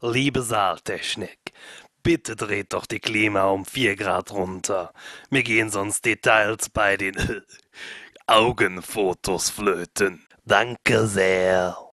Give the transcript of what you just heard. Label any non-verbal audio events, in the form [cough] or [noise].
Liebe Saaltechnik, bitte dreht doch die Klima um 4 Grad runter. Mir gehen sonst Details bei den [laughs] Augenfotos flöten. Danke sehr.